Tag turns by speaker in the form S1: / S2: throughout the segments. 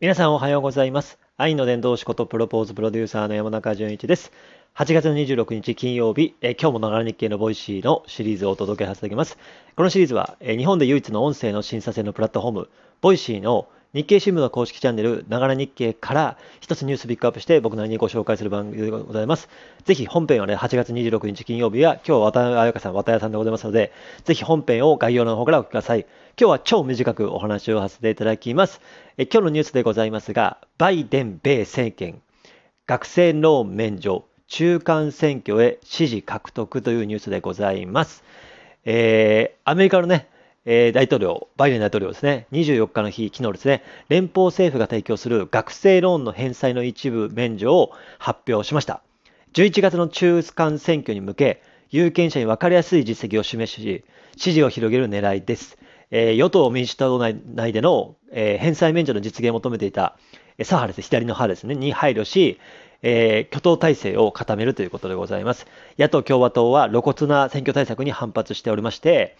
S1: 皆さんおはようございます。愛の伝道師ことプロポーズプロデューサーの山中淳一です。8月26日金曜日、え今日もながら日経のボイシーのシリーズをお届けさせていただきます。このシリーズは、え日本で唯一の音声の審査制のプラットフォーム、ボイシーの日経新聞の公式チャンネル、ながら日経から一つニュースピックアップして僕なりにご紹介する番組でございます。ぜひ本編はね、8月26日金曜日は、今日は渡辺彩香さん、渡辺さんでございますので、ぜひ本編を概要欄の方からお聞きください。今日は超短くお話をさせていただきます。え今日のニュースでございますが、バイデン米政権、学生ローン免除、中間選挙へ支持獲得というニュースでございます。えーアメリカのね、えー大統領、バイデン大統領ですね、24日の日、昨日ですね、連邦政府が提供する学生ローンの返済の一部免除を発表しました。11月の中間選挙に向け、有権者に分かりやすい実績を示し、支持を広げる狙いです。えー与党民主党内内での、えー返済免除の実現を求めていた、え左派です、左の派ですね、に配慮し、えー挙党体制を固めるということでございます。野党・共和党は露骨な選挙対策に反発しておりまして、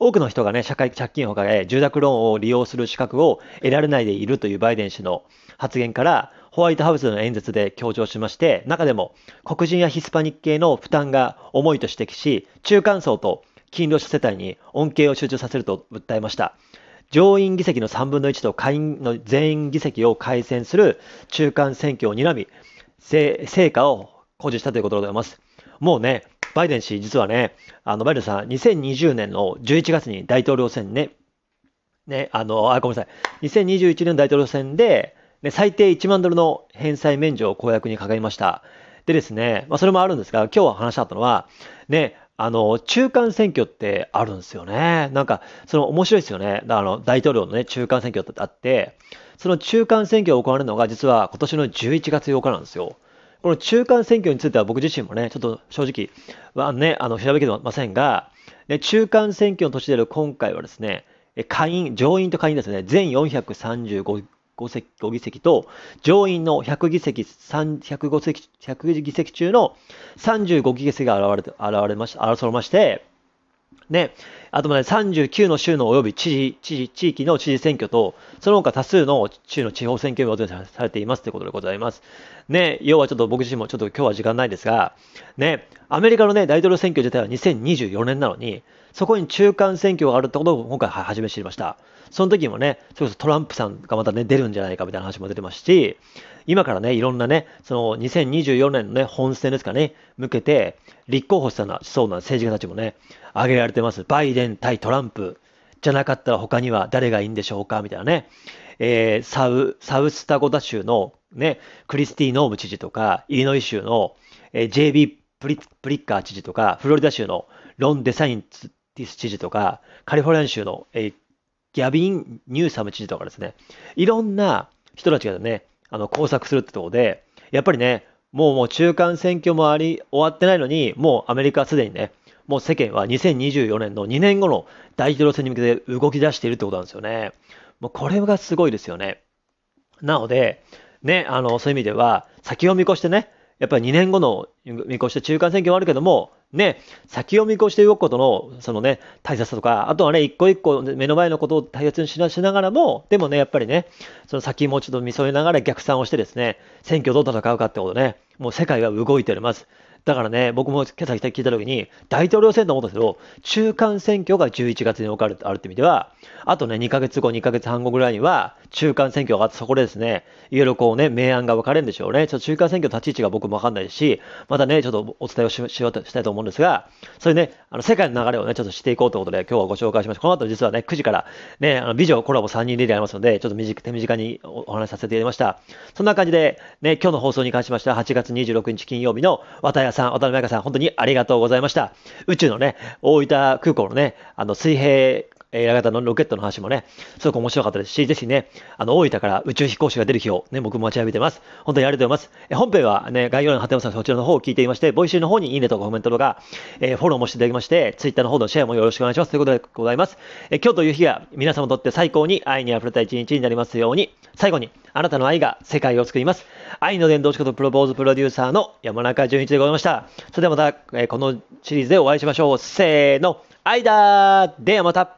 S1: 多くの人がね、社会借金を抱え、住宅ローンを利用する資格を得られないでいるというバイデン氏の発言から、ホワイトハウスの演説で強調しまして、中でも黒人やヒスパニック系の負担が重いと指摘し、中間層と勤労者世帯に恩恵を集中させると訴えました。上院議席の3分の1と下院の全員議席を改選する中間選挙を睨み、成果を誇示したということでございます。もうね、バイデン氏、実はね、あのバイデンさん、2020年の11月に大統領選ね、ね、あの、あ、ごめんなさい、2021年大統領選で、ね、最低1万ドルの返済免除を公約に掲げました。でですね、まあ、それもあるんですが、今日は話したったのは、ね、あの、中間選挙ってあるんですよね。なんか、その面白いですよね。あの、大統領のね、中間選挙ってあって、その中間選挙が行われるのが実は今年の11月8日なんですよ。この中間選挙については僕自身もね、ちょっと正直はね、あの、調べきれませんが、ね、中間選挙の年である今回はですね、下院、上院と下院ですね、全435席5議席と、上院の100議席、105席、100議席中の35議席が現れ、現れまし、争われまして、ね、あとまで39の州の及び知事、知事、地域の知事選挙と、その他多数の州の地方選挙が予定されていますということでございます。ね、要はちょっと僕自身もちょっと今日は時間ないですが、ね、アメリカのね、大統領選挙自体は2024年なのに、そこに中間選挙があるってことを今回初め知りました。その時もね、それこそトランプさんがまたね、出るんじゃないかみたいな話も出てますし、今からね、いろんなね、その2024年のね、本選ですかね、向けて、立候補したなそうな政治家たちもね、挙げられてます。バイデン対トランプじゃなかったら他には誰がいいんでしょうかみたいなね。えーサウ、サウスタコダ州のね、クリスティ・ノーム知事とか、イリノイ州の、えー JB プリプリッカー知事とか、フロリダ州のロン・デサインティス知事とか、カリフォルニア州の、えーギャビン・ニューサム知事とかですね、いろんな人たちがね、あの、工作するってところで、やっぱりね、もうもう中間選挙もあり、終わってないのに、もうアメリカはすでにね、もう世間は2024年の2年後の大統領選に向けて動き出しているってことなんですよね。もうこれがすごいですよね。なので、ね、あの、そういう意味では、先を見越してね、やっぱり2年後の見越して中間選挙もあるけども、ね、先を見越して動くことの、そのね、大切さとか、あとはね、一個一個目の前のことを大切にしなしながらも、でもね、やっぱりね、その先もちょっと見添えながら逆算をしてですね、選挙どう戦うかってことね、もう世界は動いております。だからね、僕も今朝聞いたときに、大統領選と思ったんですけど、中間選挙が11月に置かれてあるって意味では、あとね、2ヶ月後、2ヶ月半後ぐらいには、中間選挙があって、そこでですね、いろいろこうね、明暗が分かれるんでしょうね。ちょっと中間選挙の立ち位置が僕もわかんないし、またね、ちょっとお伝えをししようとしたいと思うんですが、そういうね、あの世界の流れをね、ちょっとしていこうということで、今日はご紹介しました。この後実はね、9時からね、あの美女コラボ3人リレーありますので、ちょっと短く手短におお話しさせていただきました。そんな感じで、ね、今日の放送に関しましては、8月26日金曜日の渡谷さん、渡辺彩香さん、本当にありがとうございました。宇宙のね、大分空港のね、あの水平えー、型のロケットの話もね、すごく面白かったですし、ぜひね、あの、大分から宇宙飛行士が出る日をね、僕も待ちわびてます。本当にありがとうございます。え本編はね、概要欄の貼ってますので、そちらの方を聞いていまして、ボイシーの方にいいねとかコメントとか、えーフォローもしていただきまして、ツイッターの方のシェアもよろしくお願いします。ということでございます。え今日という日が皆様にとって最高に愛に溢れた一日になりますように、最後に、あなたの愛が世界を救います。愛の伝道師ことプロポーズプロデューサーの山中純一でございました。それではまた、えーこのシリーズでお会いしましょう。せーの、愛だーではまた